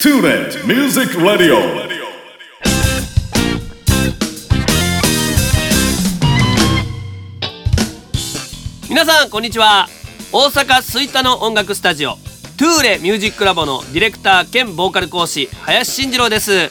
Tune it Music Radio. 皆さんこんにちは大阪吹田の音楽スタジオトゥーレミュージックラボのディレクター兼ボーカル講師林慎次郎です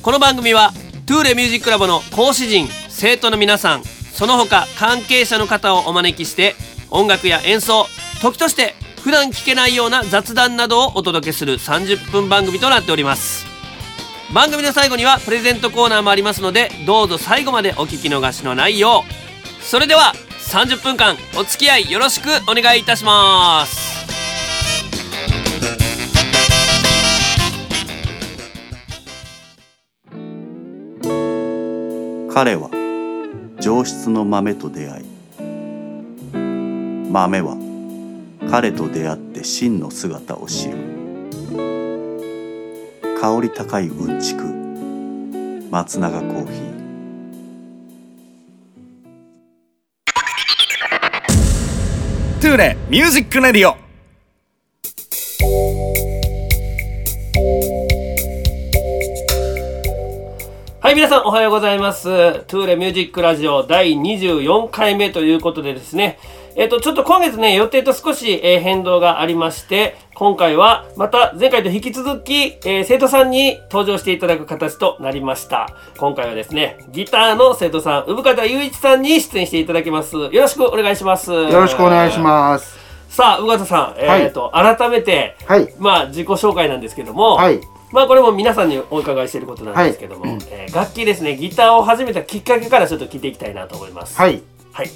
この番組はトゥーレミュージックラボの講師陣生徒の皆さんその他関係者の方をお招きして音楽や演奏時として普段聞けないような雑談などをお届けする30分番組となっております。番組の最後にはプレゼントコーナーもありますのでどうぞ最後までお聞き逃しのないよう。それでは30分間お付き合いよろしくお願いいたします。彼は上質の豆と出会い豆は彼と出会って真の姿を知る。香り高いうんちく。松永コーヒー。トゥーレ Music Radio。はい皆さんおはようございます。トゥーレミュージックラジオ第24回目ということでですねえっ、とちょっと今月ね予定と少し、えー変動がありまして今回はまた前回と引き続き、えー生徒さんに登場していただく形となりました今回はですねギターの生徒さん産方雄一さんに出演していただきますよろしくお願いしますよよろしくお願いします。さあ産方さん、えはいっ、と改めて、はい。まあ自己紹介なんですけども、はい。まあこれも皆さんにお伺いしていることなんですけども、はいうんえー楽器ですねギターを始めたきっかけからちょっと聞いていきたいなと思います。、はいい。はい、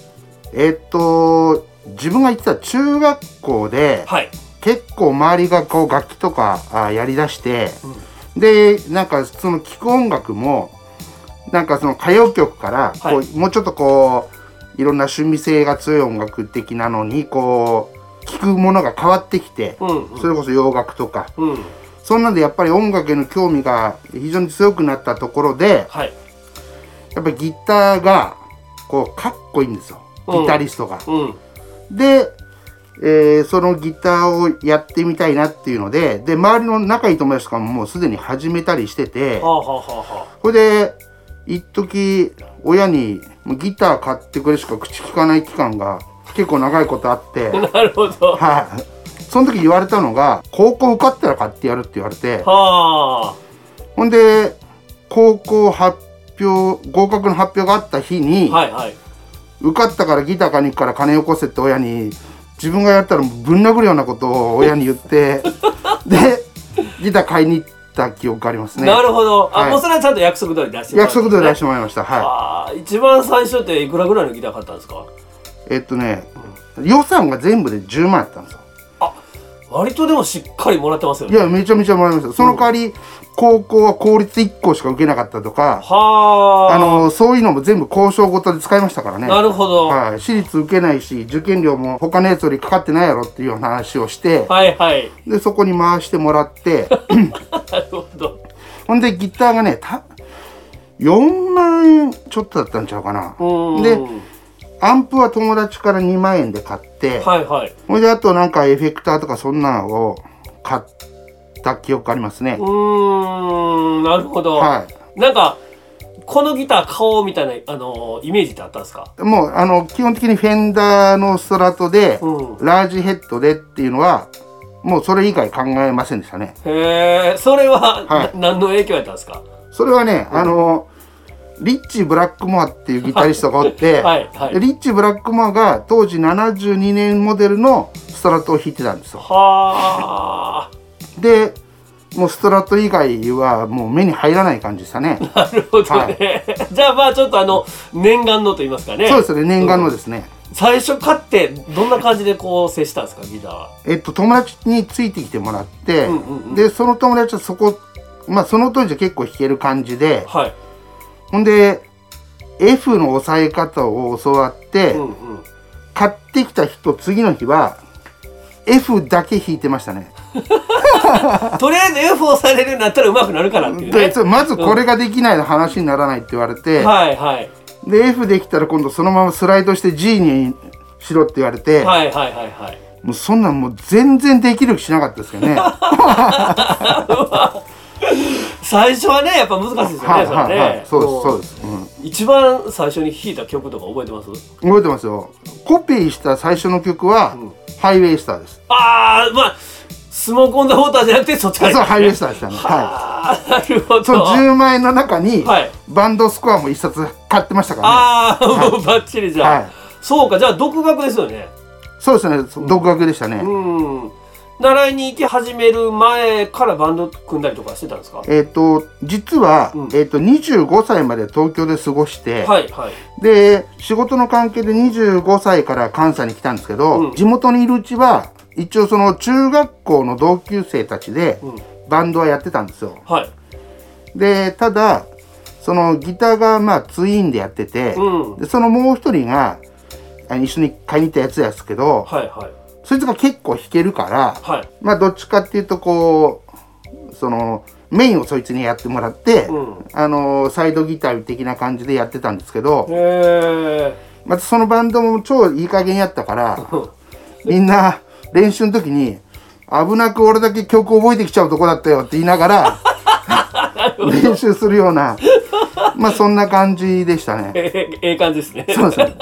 えっと、自分が行ってた中学校で、はい、結構周りがこう楽器とかあやりだして、で、なんかその聴く音楽も、なんかその歌謡曲から、こうはいもうちょっとこう、いろんな趣味性が強い音楽的なのに、こう、聴くものが変わってきて、うん、うん。それこそ洋楽とか、うん、そんなんでやっぱり音楽への興味が非常に強くなったところで、はい、やっぱりギターがこうかっこいいんですよ。うんギタリストが。うん、で、えーそのギターをやってみたいなっていうのでで周りの仲いい友達とかももうすでに始めたりしててはあはあはあはそれで一時親にギター買ってくれしか口聞かない期間が結構長いことあってあ。なるほど。はいその時言われたのが高校受かったら買ってやるって言われてはほんで高校発表合格の発表があった日に、あ、はいはい。受かったからギター買いに行くから金よこせって親に自分がやったらぶん殴るようなことを親に言って でギター買いに行った記憶がありますね。なるほど。あ、はい。もうそれはちゃんと約束通り出してもら約束通り出してもらいました。はい。一番最初っていくらぐらいのギター買ったんですか？えっとね予算が全部で10万やったんですよ割とでもしっかりもらってますよいね。やめちゃめちゃもらいましたその代わり高校は公立1校しか受けなかったとかはあ。あのそういうのも全部交渉ごとで使いましたからねなるほど。はい、私立受けないし受験料も他のやつよりかかってないやろっていうような話をしてはいはい。でそこに回してもらって なるほど。ほんでギターがねた4万円ちょっとだったんちゃうかなうん。でアンプは友達から2万円で買って、はいはい。ほんであとなんかエフェクターとかそんなのを買った記憶ありますねう、ーん、なるほど。はいなんかこのギター買おうみたいなあのイメージってあったんですか？もうあの基本的にフェンダーのストラトで、うん。ラージヘッドでっていうのはもうそれ以外考えませんでしたねへえ、それは、はいな何の影響やったんですか？それはね、あのリッチー・ブラックモアっていうギタリストがおって、はいはいでリッチー・ブラックモアが当時72年モデルのストラトを弾いてたんですよはあ、でもうストラト以外はもう目に入らない感じでしたね なるほどね。じゃあまあちょっとあの念願のと言いますかね。そうですね念願のですね、最初買ってどんな感じでこう接したんですかギターは。えっと友達についてきてもらって、うんうんうんでその友達はそこまあその当時は結構弾ける感じではい。ほんで F の押さえ方を教わって、うんうん。買ってきた日と次の日は F だけ弾いてましたね。とりあえず F をされるようになったら上手くなるからっていうね。でまずこれができないの話にならないって言われて、はいはい。で F できたら今度そのままスライドして G にしろって言われて、はいはいはいはい。もうそんなんもう全然できる気しなかったですけどね 最初はねやっぱ難しいですよねそれはいはい。はいね。そうですそうです、うん。一番最初に弾いた曲とか覚えてます？覚えてますよ。コピーした最初の曲は、ん。ハイウェイスターです。ああまあスモークオンダウォーターじゃなくてそっちからそうハイウェイスタターでしたね。はああなるほいそのど10万円の中に、はい。バンドスコアも一冊買ってましたからね。ああもうバッチリじゃん、はい。そうかじゃあ独学ですよね。そうですね。そ独学でしたね、うん習いに行き始める前からバンド組んだりとかしてたんですか？えっ、と実は、うん。えっ、と25歳まで東京で過ごして、はいはい。で仕事の関係で25歳から関西に来たんですけど、うん。地元にいるうちは一応その中学校の同級生たちでうん。バンドはやってたんですよ。はい。でただそのギターがまあツインでやってて、うん。でそのもう一人が一緒に買いに行ったやつですけど、はいはいそいつが結構弾けるからはい。まあどっちかっていうとこうそのメインをそいつにやってもらって、うん。あのサイドギター的な感じでやってたんですけど、またそのバンドも超いい加減やったから みんな練習の時に危なく俺だけ曲覚えてきちゃうとこだったよって言いながら 練習するようなまあそんな感じでしたね。ええええ感じですね。そうですね。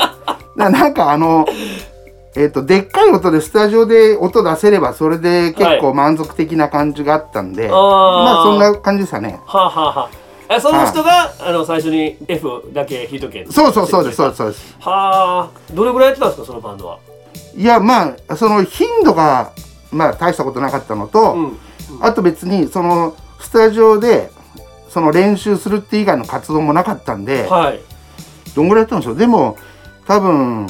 ななんかあの えっ、とでっかい音でスタジオで音出せればそれで結構満足的な感じがあったんで、あー。まあそんな感じでしたね。はあ、はあは。あ、えその人が、あの最初に F だけ弾いとけそうそうそうですそうですそうです。はあ。どれぐらいやってたんですかそのバンドは？いやまあその頻度がまあ大したことなかったのと、うん。あと別にそのスタジオでその練習するって以外の活動もなかったんで、はい。どんぐらいやったんでしょう。でも多分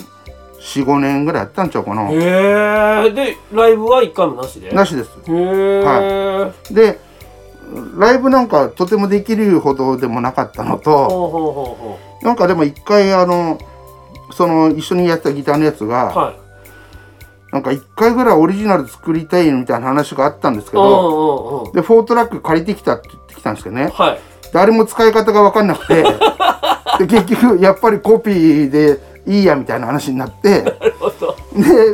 45年ぐらいやったんちゃうかな。へえでライブは一回もなしで？なしです。へえ、でライブなんかとてもできるほどでもなかったのとなんかでも一回あのその一緒にやってたギターのやつが、うはい。なんか一回ぐらいオリジナル作りたいみたいな話があったんですけうんど、で4トラック借りてきたって言ってきたんですけどね。はい。誰も使い方が分かんなくて。で結局やっぱりコピーでいいやみたいな話になってで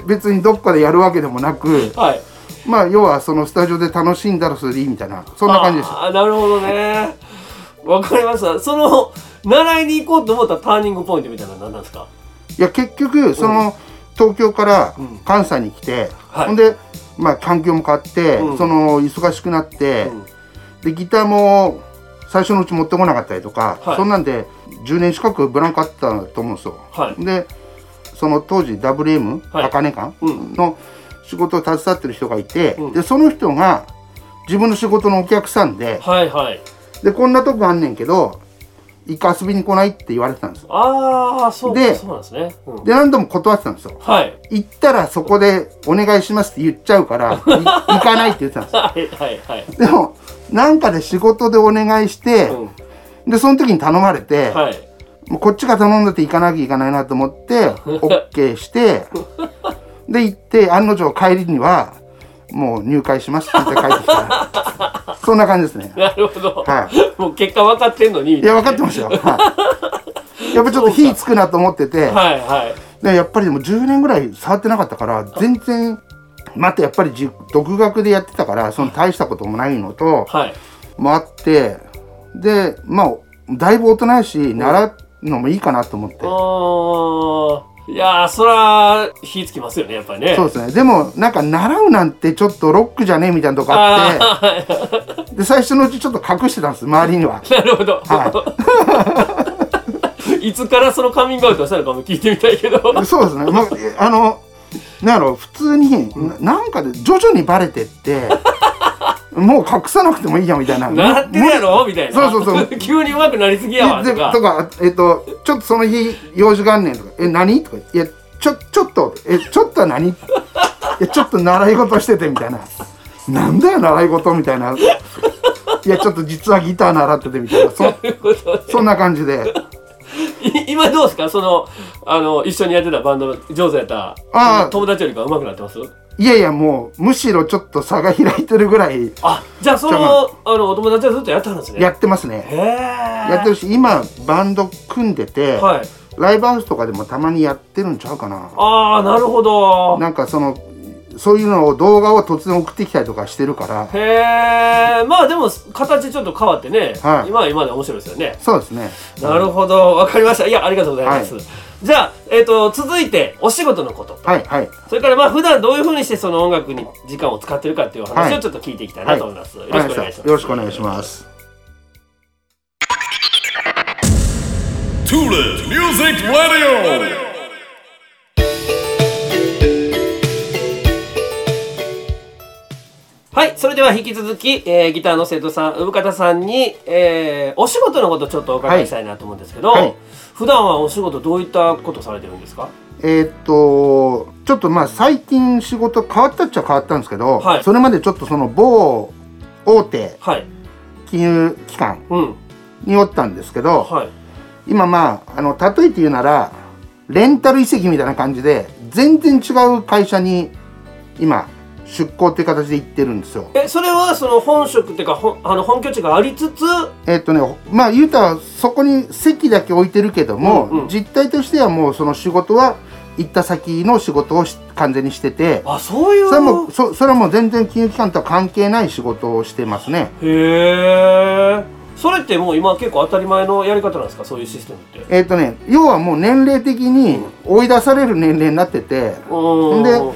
別にどっかでやるわけでもなくはい。まあ要はそのスタジオで楽しんだらそれでいいみたいなそんな感じでしたあーなるほどね。わかりました。その習いに行こうと思ったターニングポイントみたいなのは何なんですか？いや結局その、東京からうん。関西に来て、はい。ほんでまあ環境も変わって、うん。その忙しくなって、でギターも最初のうち持ってこなかったりとか、はい。そんなんで10年近くブランクあったと思うんですよ。はい。でその当時 WM はい。あかね館うん。の仕事を携わってる人がいて、うん。でその人が自分の仕事のお客さんではいはい。でこんなとこあんねんけど一回遊びに来ないって言われてたんですよ。ああそうでそうなんですね、うん。で何度も断ってたんですよ。はい。行ったらそこでお願いしますって言っちゃうからい 行かないって言ってたんですよ。はいはいはい。でもなんかで仕事でお願いして、うん。でその時に頼まれて、はい。もうこっちが頼んだって行かなきゃいけないなと思って OK してで行って案の定帰りにはもう入会しますって言って帰ってきた。そんな感じですね。なるほど、はもう結果分かってんのに。いや分かってましたよ、はい、やっぱちょっと火つくなと思ってて、はいはい。でやっぱりでも10年ぐらい触ってなかったから全然またやっぱりじ独学でやってたからその大したこともないのとはい。もあってでまあだいぶ大人やし習うのもいいかなと思って。あー。いやーそら火つきますよねやっぱりね。そうですね。でもなんか習うなんてちょっとロックじゃねえみたいなとこあって で最初のうちちょっと隠してたんです周りには。なるほど、、はい。つからそのカミングアウトしたのかも聞いてみたいけど。そうですね、まあ、えあのなんやろ普通にななんかで徐々にバレてって もう隠さなくてもいいやみたいな。なってるやろ？みたいな。そうそうそう。急に上手くなりすぎやわでとか。とかえっとちょっとその日用事があんねんとか。え何？とか。いやちょちょっと。えちょっとは何？いやちょっと習い事しててみたいな。なんだよ習い事みたいな。いやちょっと実はギター習っててみたいな。そ そんな感じで。い今どうですか？そのあの一緒にやってたバンドの上手やったあー。友達よりか上手くなってます？いやいやもうむしろちょっと差が開いてるぐらい。あじゃあそのあのお友達はずっとやってたんですね？やってますね。へえやってるし今バンド組んでて、はい。ライブハウスとかでもたまにやってるんちゃうかな。ああなるほど。なんかそのそういうのを動画を突然送ってきたりとかしてるから。へえまあでも形ちょっと変わってね、はい。今は今で面白いですよね。そうですね。なるほど。わかりました。いやありがとうございます、はじゃあ、えっと続いてお仕事のことはいはい。それからまあ普段どういうふうにしてその音楽に時間を使ってるかっていう話はい。をちょっと聞いていきたいなと思います、よろしくお願いします。よろしくお願いします。Tula Music Radio はいそれでは引き続き、えーギターの生徒さん産方さんに、えーお仕事のことちょっとお伺いしたいなと思うんですけど、はいはい。普段はお仕事どういったことされてるんですか？えーっとちょっとまあ最近仕事変わったっちゃ変わったんですけど、はい。それまでちょっとその某大手はい。金融機関うん。におったんですけどはい。今まああの例えて言うならレンタル移籍みたいな感じで全然違う会社に今出向っていう形で行ってるんですよ。えそれはその本職っていうかあの本拠地がありつつ？えっとねまあ言うたらそこに席だけ置いてるけども、うんうん実態としてはもうその仕事は行った先の仕事をし完全にしててあそういう？それはもうそそれはもう全然金融機関とは関係ない仕事をしてますね。へえそれってもう今結構当たり前のやり方なんですか？そういうシステムって。えっ、とね要はもう年齢的に追い出される年齢になってて、でうんうんう。ん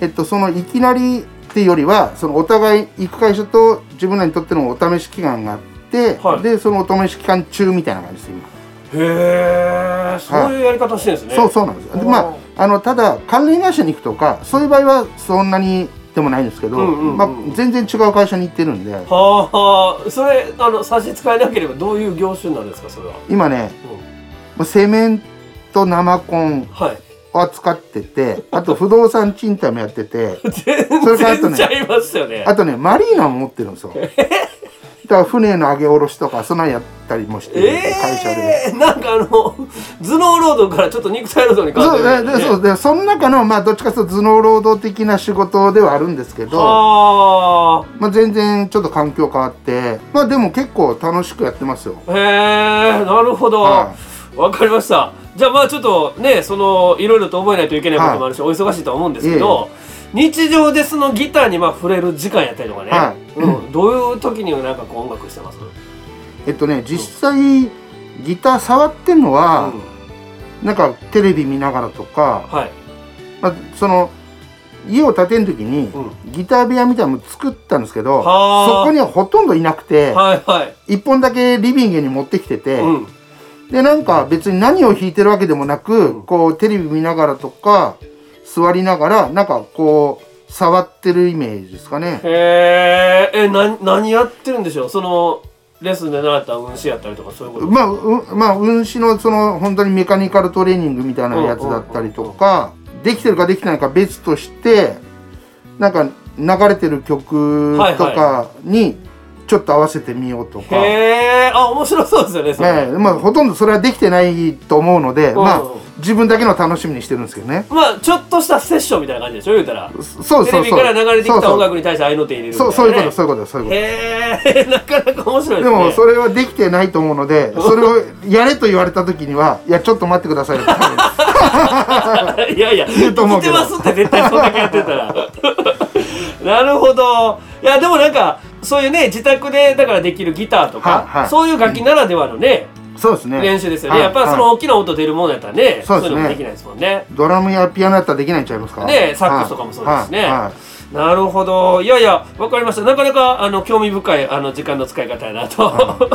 えっと、そのいきなりっていうよりはそのお互い行く会社と自分らにとってのお試し期間があって、はい。でそのお試し期間中みたいな感じです今。へえそういうやり方してるんですね、そうそうなんです。でまああのただ関連会社に行くとかそういう場合はそんなにでもないんですけど、うんうんうんまあ、全然違う会社に行ってるんで。はあはあ。それあの差し支えなければどういう業種なんですかそれは、今ね、まあセメント生コンはい。を扱っててあと不動産賃貸もやってて 全それからあとね然ちゃいますよね。あとねマリーナも持ってるんですよ。だから船の上げ下ろしとかそんなんやったりもしてる会社で。えー、なんかあの頭脳労働からちょっと肉体労働に変わそうでってる。でそうでその中のまあどっちかというと頭脳労働的な仕事ではあるんですけど、はまあ、全然ちょっと環境変わってまあでも結構楽しくやってますよ。あへえなるほど。わ、はかりました。じゃあまあちょっとねそのいろいろと覚えないといけないこともあるし、お忙しいとは思うんですけど、日常でそのギターにまあ触れる時間やったりとかね、はい。うん、どういう時になんかこう音楽してます？えっとね実際ギター触ってんのは、なんかテレビ見ながらとか、はい。まあ、その家を建てる時に、うギター部屋みたいなのも作ったんですけどはあ。そこにはほとんどいなくて、はいはい、一本だけリビングに持ってきてて、うん、でなんか別に何を弾いてるわけでもなく、うん。こうテレビ見ながらとか座りながらなんかこう触ってるイメージですかね。へええな何やってるんでしょう？そのレッスンで習った運指やったりとかそういうことまあ、うまあ、運指のその本当にメカニカルトレーニングみたいなやつだったりとか、できてるかできてないか別として、なんか流れてる曲とかにちょっと合わせてみようとか、へえあ面白そうですよねそれ、ええ。まあ、ほとんどそれはできてないと思うので、うんまあ、自分だけの楽しみにしてるんですけどね。まあちょっとしたセッションみたいな感じでしょ言うたら。そうそうそう。テレビから流れてきた音楽に対して合いの手入れるそうそういうこと、そういうこと、そういうこと。へえ なかなか面白いでね。ですもそれはできてないと思うので それをやれと言われた時にはいやちょっと待ってくださいよ いやいや言うと思うてますって絶対そんだけやってたら。なるほど。いやでもなんかそういうね自宅でだからできるギターとか、はいはい。そういう楽器ならではのね、そうですね。練習ですよね、はいやっぱりその大きな音出るものやったらね、そういうのもできないですもんね。ドラムやピアノやったらできないんちゃいますか？ねサックスとかもそうですしね。はいはい。なるほど。いやいやわかりました。なかなかあの興味深いあの時間の使い方やなと、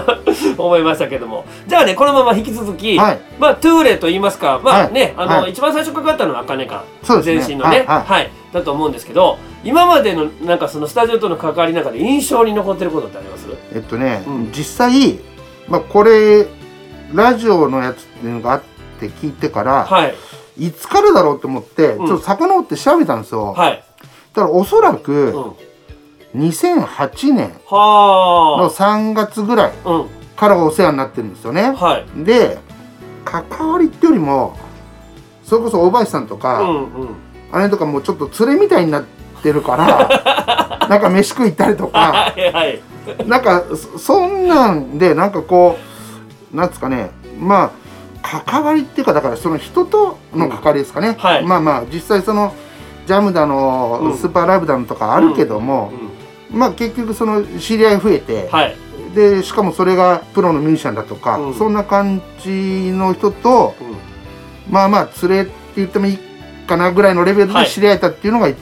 思いましたけども。じゃあねこのまま引き続き、はい。まあトゥーレと言いますかまあはい。ね、あの、はい。一番最初かかったのは茜かね全身のね。はい。はいだと思うんですけど今までのなんかそのスタジオとの関わりの中で印象に残ってることってあります？えっとね、うん。実際、まあ、これラジオのやつっていうのがあって聞いてから、はい。い、つからだろうと思って、うん。ちょっと遡って調べたんですよ、はい、だからおそらうん、く2008年のは3月ぐらいからお世話になってるんですよね。はい。で関わりってよりもそれこそ大林さんとか、うんうんあれとかもうちょっと連れみたいになってるから なんか飯食い行ったりとか。はいはい。なんかそそんなんでなんかこうなんですかね。まあ関わりっていうかだからその人との関わりですかね、はい。まあまあ実際そのジャムだの、うん。スーパーライブだのとかあるけども、まあ結局その知り合い増えて、はい。でしかもそれがプロのミュージシャンだとか、うん。そんな感じの人とまあまあ連れって言ってもいいかなぐらいのレベルはいで知り合えたっていうのがや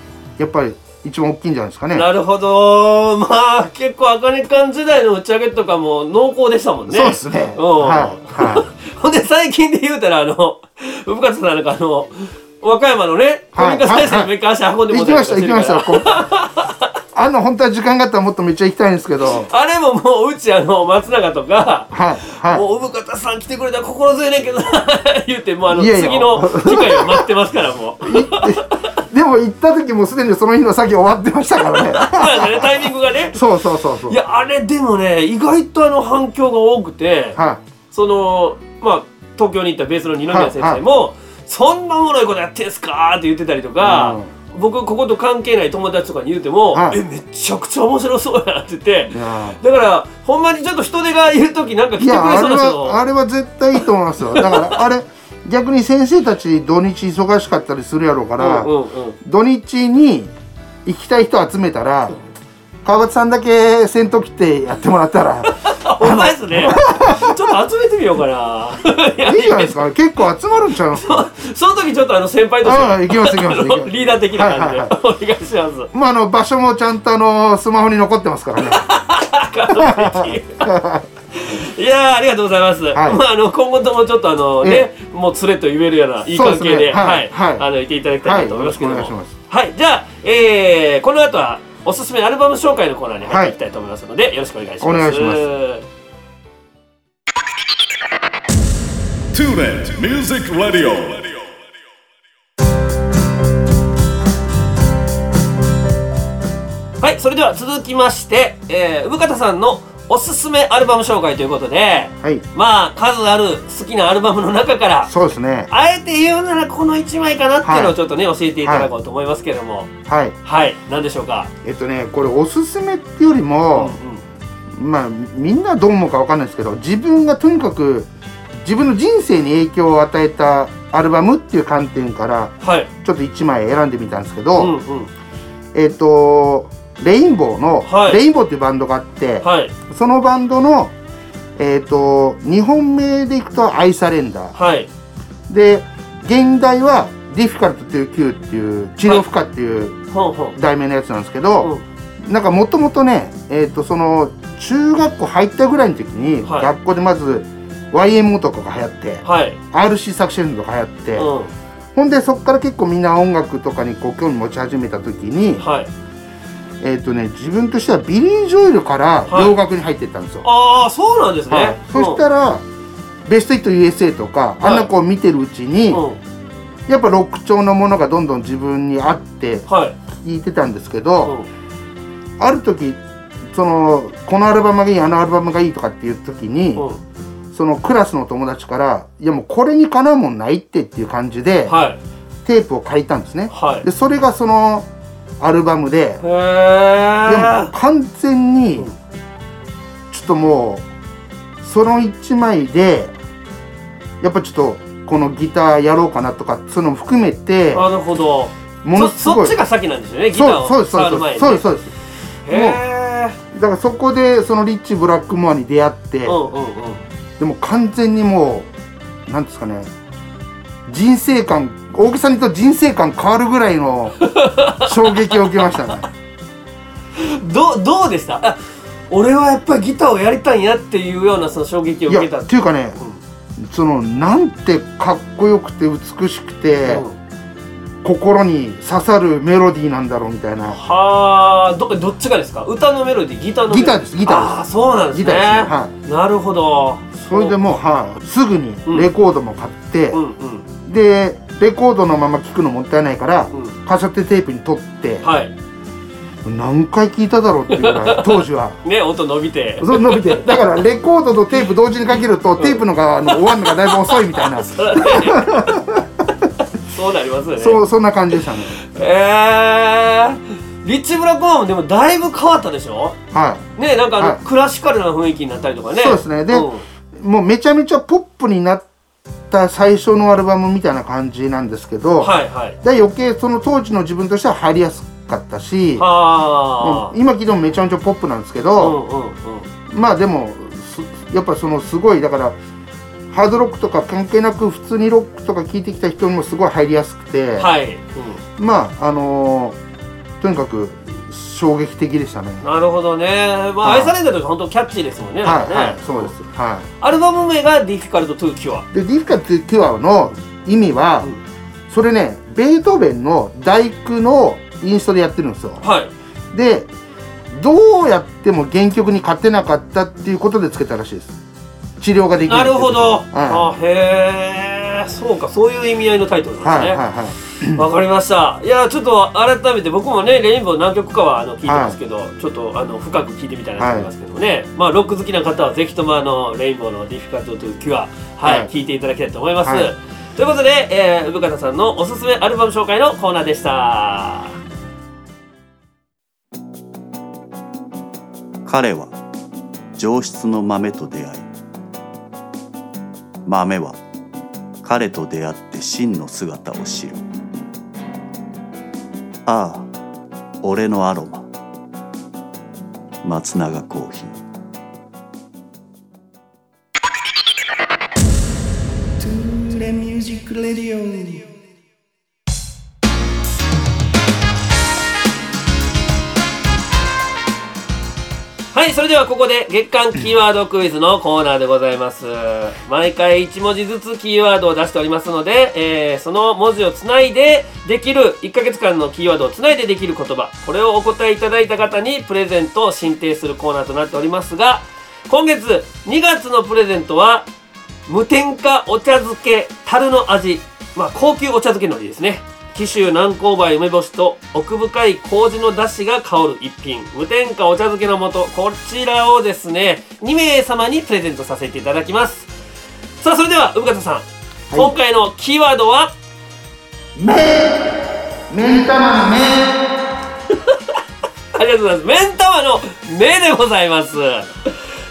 っぱり一番大きいんじゃないですかね。なるほどまあ結構あかね館時代の打ち上げとかも濃厚でしたもんねそうですね。うんはいは ほんで最近で言うたらあの産方さんなんかあの和歌山のね古はい民家再生のメーカー足運んでい。も行きました行きました。あんな本当は時間があったらもっとめっちゃ行きたいんですけど。あれももううちあの松永とかはいはい。もう産方さん来てくれたら心強いねんけどな 言ってもうあの次の機会を待ってますからもうでも行った時もうすでにその日の作業終わってましたからね。ねタイミングがねそうそうそうそう。いやあれでもね意外とあの反響が多くてはそのまあ東京に行ったベースの二宮先生も、そんなおもろいことやってんすかって言ってたりとか、僕ここと関係ない友達とかに言うても、はい。えめちゃくちゃ面白そうやなって言ってだからほんまにちょっと人手がいる時なんか来てくれそうなあれは絶対いいと思いますよ。だからあれ逆に先生たち土日忙しかったりするやろうから、うんうんうん。土日に行きたい人集めたら川端さんだけ先頭切ってやってもらったらほんまですね。ちょっと集めてみようかな。い やいいじゃないですか。結構集まるんちゃいますその時ちょっとあの先輩としてああ行きます行きます リーダー的な感じで、はいはいお願いします。まああの場所もちゃんとあのスマホに残ってますからね。いやーありがとうございます。はい。まああの今後ともちょっとあのねもう連れと言えるようないい関係でですね。ははい。いはい。あのいていただきたいなと思いますけども。はいよろしくお願いしはい。じゃあえーこの後はおすすめアルバム紹介のコーナーに入っていきたいと思いますので、よろしくお願いします。お願いしますトゥーレミュージックレディオはいそれでは続きまして、えー、産形さんのおすすめアルバム紹介ということで、はい。まあ数ある好きなアルバムの中から。そうですね。あえて言うならこの1枚かなっていうのはい。をちょっとね、教えていただこうと思いますけれども。はい。はい。何でしょうか？えっとねこれおすすめっていうよりも、まあみんなどう思うかわかんないですけど自分がとにかく自分の人生に影響を与えたアルバムっていう観点からはい。ちょっと1枚選んでみたんですけど、うんうん。えっ、とレインボーの、はい。レインボーっていうバンドがあって、はい。そのバンドのえっ、と2本目でいくと「アイサレンダーはい」で現代は「ディフィカルトという Q」っていう治療負荷っていう。題名のやつなんですけど、うん。なんかもともとね、えー、とその中学校入ったぐらいの時に、はい。学校でまず YMO とかが流行って、はい。RC 作詞とか流行って、うん。ほんでそこから結構みんな音楽とかにこう興味持ち始めた時に、はい。えーとね、自分としてはビリー・ジョエルからはい。洋楽に入っていったんですよ。ああそうなんですね、はい。そしたら、ベストヒット USA とか、あんなこう見てるうちに、やっぱロック調のものがどんどん自分に合ってはい、てたんですけうど、ん、ある時そのこのアルバムがいいあのアルバムがいいとかっていう時に、うんそのクラスの友達から「いやもうこれにかなうもんないって」っていう感じで、はい。テープを借りたんですね。はい。でそれがそのアルバムで、へでもえ完全にうんちょっともうその1枚でやっぱちょっとこのギターやろうかなとかそういうのも含めてなるほど。ものすごい。そそっちが先なんですよねギターをそうですそうです。そうですそうです。へえだからそこでそのリッチ・ブラックモアに出会って、うんうんうんでも完全にもうなんですかね人生観大げさに言うと人生観変わるぐらいの 衝撃を受けましたね。どうどうでした？あ俺はやっぱりギターをやりたいんやっていうようなその衝撃を受けた。っていうかね、そのなんてかっこよくて美しくて、うん。心に刺さるメロディーなんだろうみたいな。はあどどっちがですか？歌のメロディーギターのメロディギターですギターです。ああそうなんですね。ギターですねはなるほどそれでもう、はい、すぐにうん。レコードも買って、うんうん。でレコードのまま聴くのもったいないから、うん。カセットテープに取ってはい。何回聴いただろうっていうぐらい 当時は。ね音伸びて。そう伸びて。だからレコードとテープ同時にかけると、テープのがあの終わるのがだいぶ遅いみたいな、そうなりますよね。そうそんな感じでしたね。えー、リッチブラックマンもでもだいぶ変わったでしょ？はい。ねなんかあの、はい。クラシカルな雰囲気になったりとかね。そうですね。でうんもうめちゃめちゃポップになっった最初のアルバムみたいな感じなんですけど、はいはい。で余計その当時の自分としては入りやすかったし、今聞いてもめちゃめちゃポップなんですけあうど、んうんうん。まあでもすやっぱそのすごいだからハードロックとか関係なく普通にロックとか聴いてきた人にもすごい入りやすくて、はい、うまああのーとにかく衝撃的でしたね。ん、なるほどね。まあはい。愛されんだと本当キャッチーですもんね。なんかね、はい、はい、そうです。はアルバム名が「Difficult to Cure い。で、ディフィカルティアの意味は、うん。それね、ベートーベンの大工のインストでやってるんですよ」。はい。で、どうやっても原曲に勝てなかったっていうことでつけたらしいです。治療ができるなるほど、はあへえそうかそういう意味合いのタイトルい、なんですね。はい、はい、はい。わかりました。いやちょっと改めて僕もねレインボー何曲かはあの聞いてますけど、ちょっとあの深く聞いてみたいなと思いますけどね、まあロック好きな方はぜひともあのレインボーの「Difficult to Cure」はい、はい。聞いていただきたいと思います、はい。ということで、えー、産方さんのおすすめアルバム紹介のコーナーでした。彼は上質の豆と出会い豆は彼と出会って真の姿を知る。ああ俺のアロマ。松永コーヒー。それではここで月間キーワードクイズのコーナーでございます。毎回1文字ずつキーワードを出しておりますので、えーその文字をつないでできる1ヶ月間のキーワードをつないでできる言葉。これをお答えいただいた方にプレゼントを進呈するコーナーとなっておりますが今月2月のプレゼントは無添加お茶漬け樽の味。まあ高級お茶漬けのりですね。紀州南高梅梅干しと奥深い麹の出汁が香る一品無添加お茶漬けの素こちらをですね2名様にプレゼントさせていただきますさあそれでは産方さん、今回のキーワードは？目ん玉の目。ありがとうございます。目ん玉の目でございます。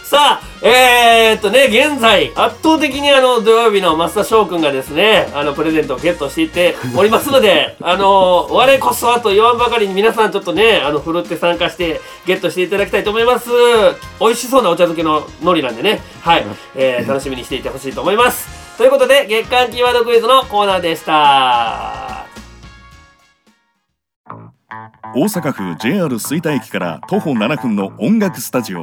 さあ、えー、っとね、現在、圧倒的にあの、土曜日の増田翔くんがですね、あの、プレゼントをゲットしていっておりますので、あの、我こそはと言わんばかりに皆さんちょっとね、あの、ふるって参加してゲットしていただきたいと思います。美味しそうなお茶漬けの海苔なんでね、はい、えー、楽しみにしていてほしいと思います。ということで、月間キーワードクイズのコーナーでした。大阪府 JR 吹田駅から徒歩7分の音楽スタジオ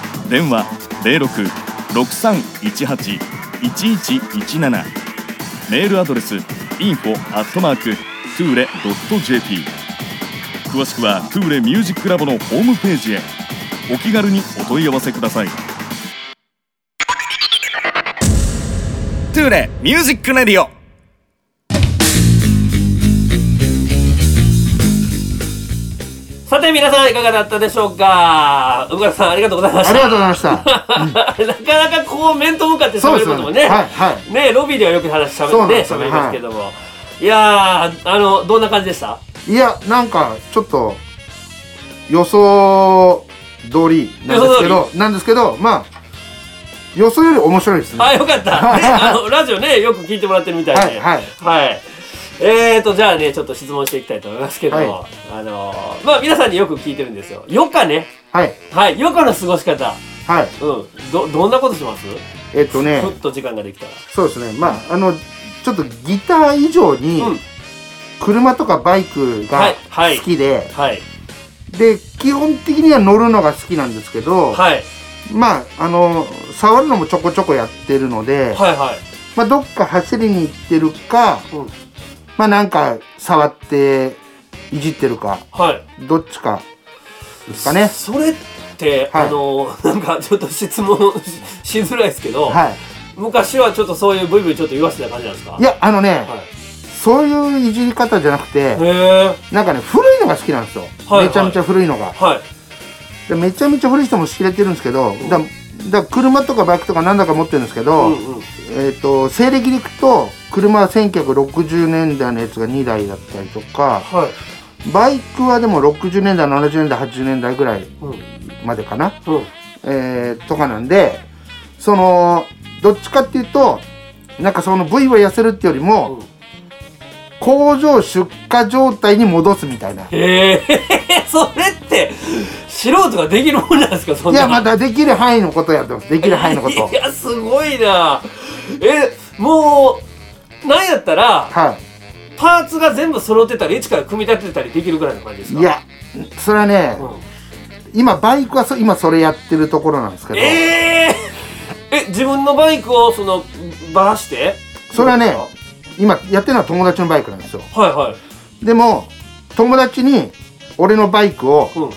電話0663181117メールアドレス info アットマークトゥーレ .jp 詳しくはトゥーレミュージックラボのホームページへ。お気軽にお問い合わせください。トゥーレミュージックレディオ。皆さんいかがだったでしょうか？産形さんありがとうございました。ありがとうございました。なかなかこう面と向かって喋ることもねはい、はい。ねロビーではよく話しゃべってですよね。喋りますけども、い、やーあのどんな感じでした？いや、なんか、ちょっと、予想通りなんですけど、なんですけど、まあ、予想より面白いですね。あよかった、ね、あのラジオねよく聞いてもらってるみたいで。はい、はい。はいえーとじゃあねちょっと質問していきたいと思いますけど、はい。あのーまあ皆さんによく聞いてるんですよ。余暇ね。はい、はい。余暇の過ごし方。はい。うん。どどんなことします？えっとね。ふ、っと時間ができたら。そうですね。まあ、あの、ちょっとギター以上にうん、車とかバイクがはい。はい。好きで、はい。で、基本的には乗るのが好きなんですけど、はい。まあ、あの、触るのもちょこちょこやってるので、はいはい。まあ、どっか走りに行ってるか、うんまあ、なんか触っていじってるか、はい。どっちかですかね。それって、はい。あのなんかちょっと質問し しづらいですけど、はい。昔はちょっとそういうブイブイちょっと言わせてた感じなんですか？いやあのね、はい。そういういじり方じゃなくてなんかね古いのが好きなんですよ、はいめちゃめちゃ古いのが。はい。でめちゃめちゃ古い人も知れてるんですけどだだ車とかバイクとか何だか持ってるんですけど、うんうん。えっ、と西暦でいくと車は1960年代のやつが2台だったりとかはい。バイクはでも60年代70年代80年代ぐらいうん。までかな、うん。えーとかなんでそのどっちかっていうとなんかその部位を痩せるってよりも、うん。工場出荷状態に戻すみたいな。へえ それって素人ができるもんなんですかそんないや、まだできる範囲のことやってます。できる範囲のこと。い。やすごいな。えもうなんやったらはパーツが全部揃ってたり一から組み立てたりできるぐらいの感じですい。か？いや、それはね、うん。今バイクはそ今それやってるところなんですけど、えー、え自分のバイクをそのばらして？それはね今やってるのは友達のバイクなんですよ。はいはい。でも、友達に俺のバイクをうん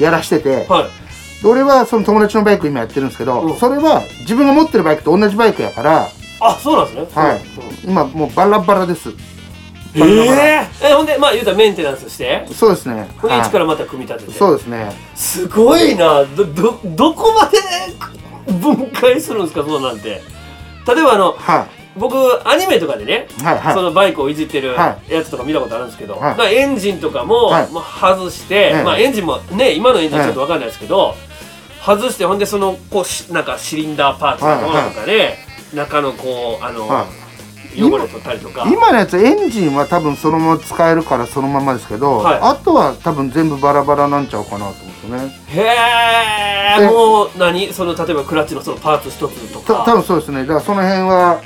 やらしてて、はい。で俺はその友達のバイク今やってるんですけど、うん。それは自分が持ってるバイクと同じバイクやから、あそうなんですね。はい。うん今もうバラバラです。えバラバラ。ー、えほんでまあ言うたらメンテナンスして。そうですね。ほんではい。一からまた組み立てて？そうですね。すごいな。どどどこまで分解するんですかそうなんて。例えばあのは僕アニメとかでね、い。はいはい。そのバイクをいじってるはやつとか見たことあるんですけど、はい。まあエンジンとかも,、はい。もう外して、ええ。まあ、エンジンもね今のエンジンちょっと分かんないですけど、外してほんでそのこうしなんかシリンダーパーツのものとかで、中のこうあの、は汚れ取ったりとか。今のやつエンジンは多分そのまま使えるからそのままですけど、はい。あとは多分全部バラバラなんちゃうかなと思うんですよね。へえでもう何？その例えばクラッチのそのパーツ一つとか。た多分そうですね。だからその辺は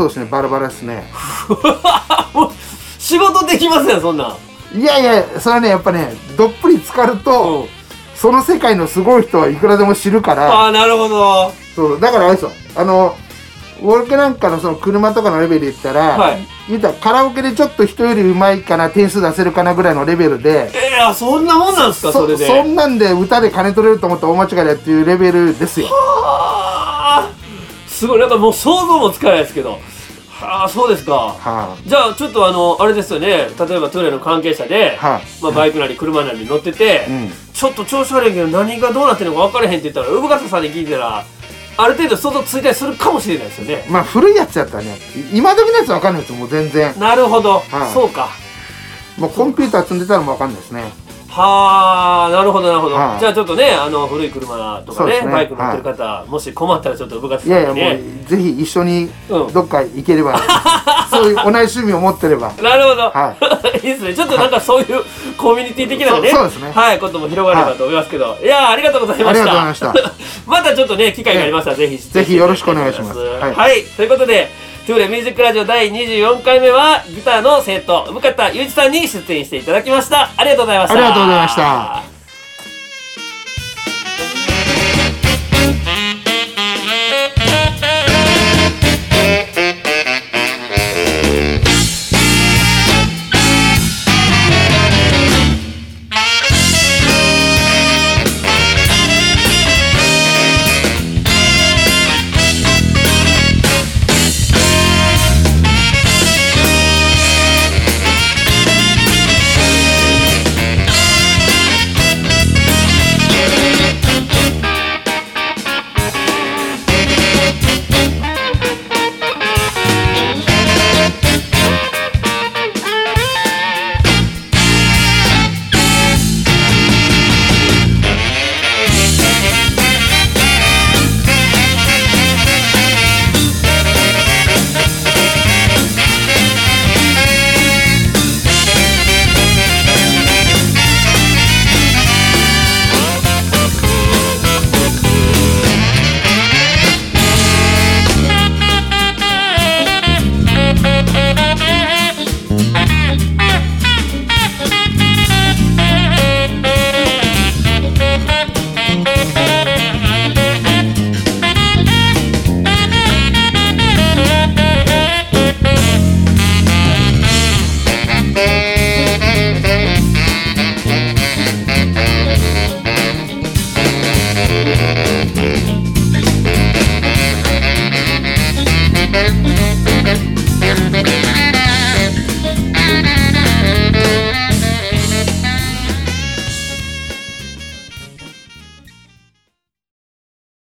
そうですねバラバラですね。もう仕事できますよそんなん、いやいやそれはねやっぱねどっぷり浸かると、うん、その世界のすごい人はいくらでも知るから。ああなるほど。そうだからあれですよ。あの俺なんかのその車とかのレベルで言ったら、はい。言ったらカラオケでちょっと人よりうまいかな点数出せるかなぐらいのレベルで。えー、あそんなもんなんですかそれで。そんなんで歌で金取れると思ったら大間違いだっていうレベルですよすごいなんかもう想像もつかないですけど。はあそうですか。はじゃあちょっとあのあれですよね。例えばトゥーレの関係者で、はい。まあ、バイクなり車なりに乗ってて、い、うん、ちょっと調子悪いけど何がどうなってるのか分からへんって言ったら産方さんに聞いたらある程度想像ついたりするかもしれないですよね。まあ古いやつやったらねい今時のやつわかんないです。よもう全然。なるほど、はい。そうか。もうコンピューター積んでたらもうわかんないですねはあなるほどなるほど、はい。じゃあちょっとねあの古い車とかねそうですね。バイク乗ってる方、もし困ったらちょっと産方さんい。やいやもうぜひ一緒にうん。どっか行ければ、そういう同じ趣味を持ってれば。なるほど、、はい。いですね。ちょっとなんかそういうコミュニティ的なねそうそうですね。はいことも広がればと思いますけど、い、やーありがとうございました。ありがとうございました。またちょっとね機会がありましたらぜひぜひよろしくお願いします。はい、はい。ということでトゥーレミュージックラジオ第24回目はギターの生徒向田祐一さんに出演していただきました。ありがとうございました。ありがとうございました。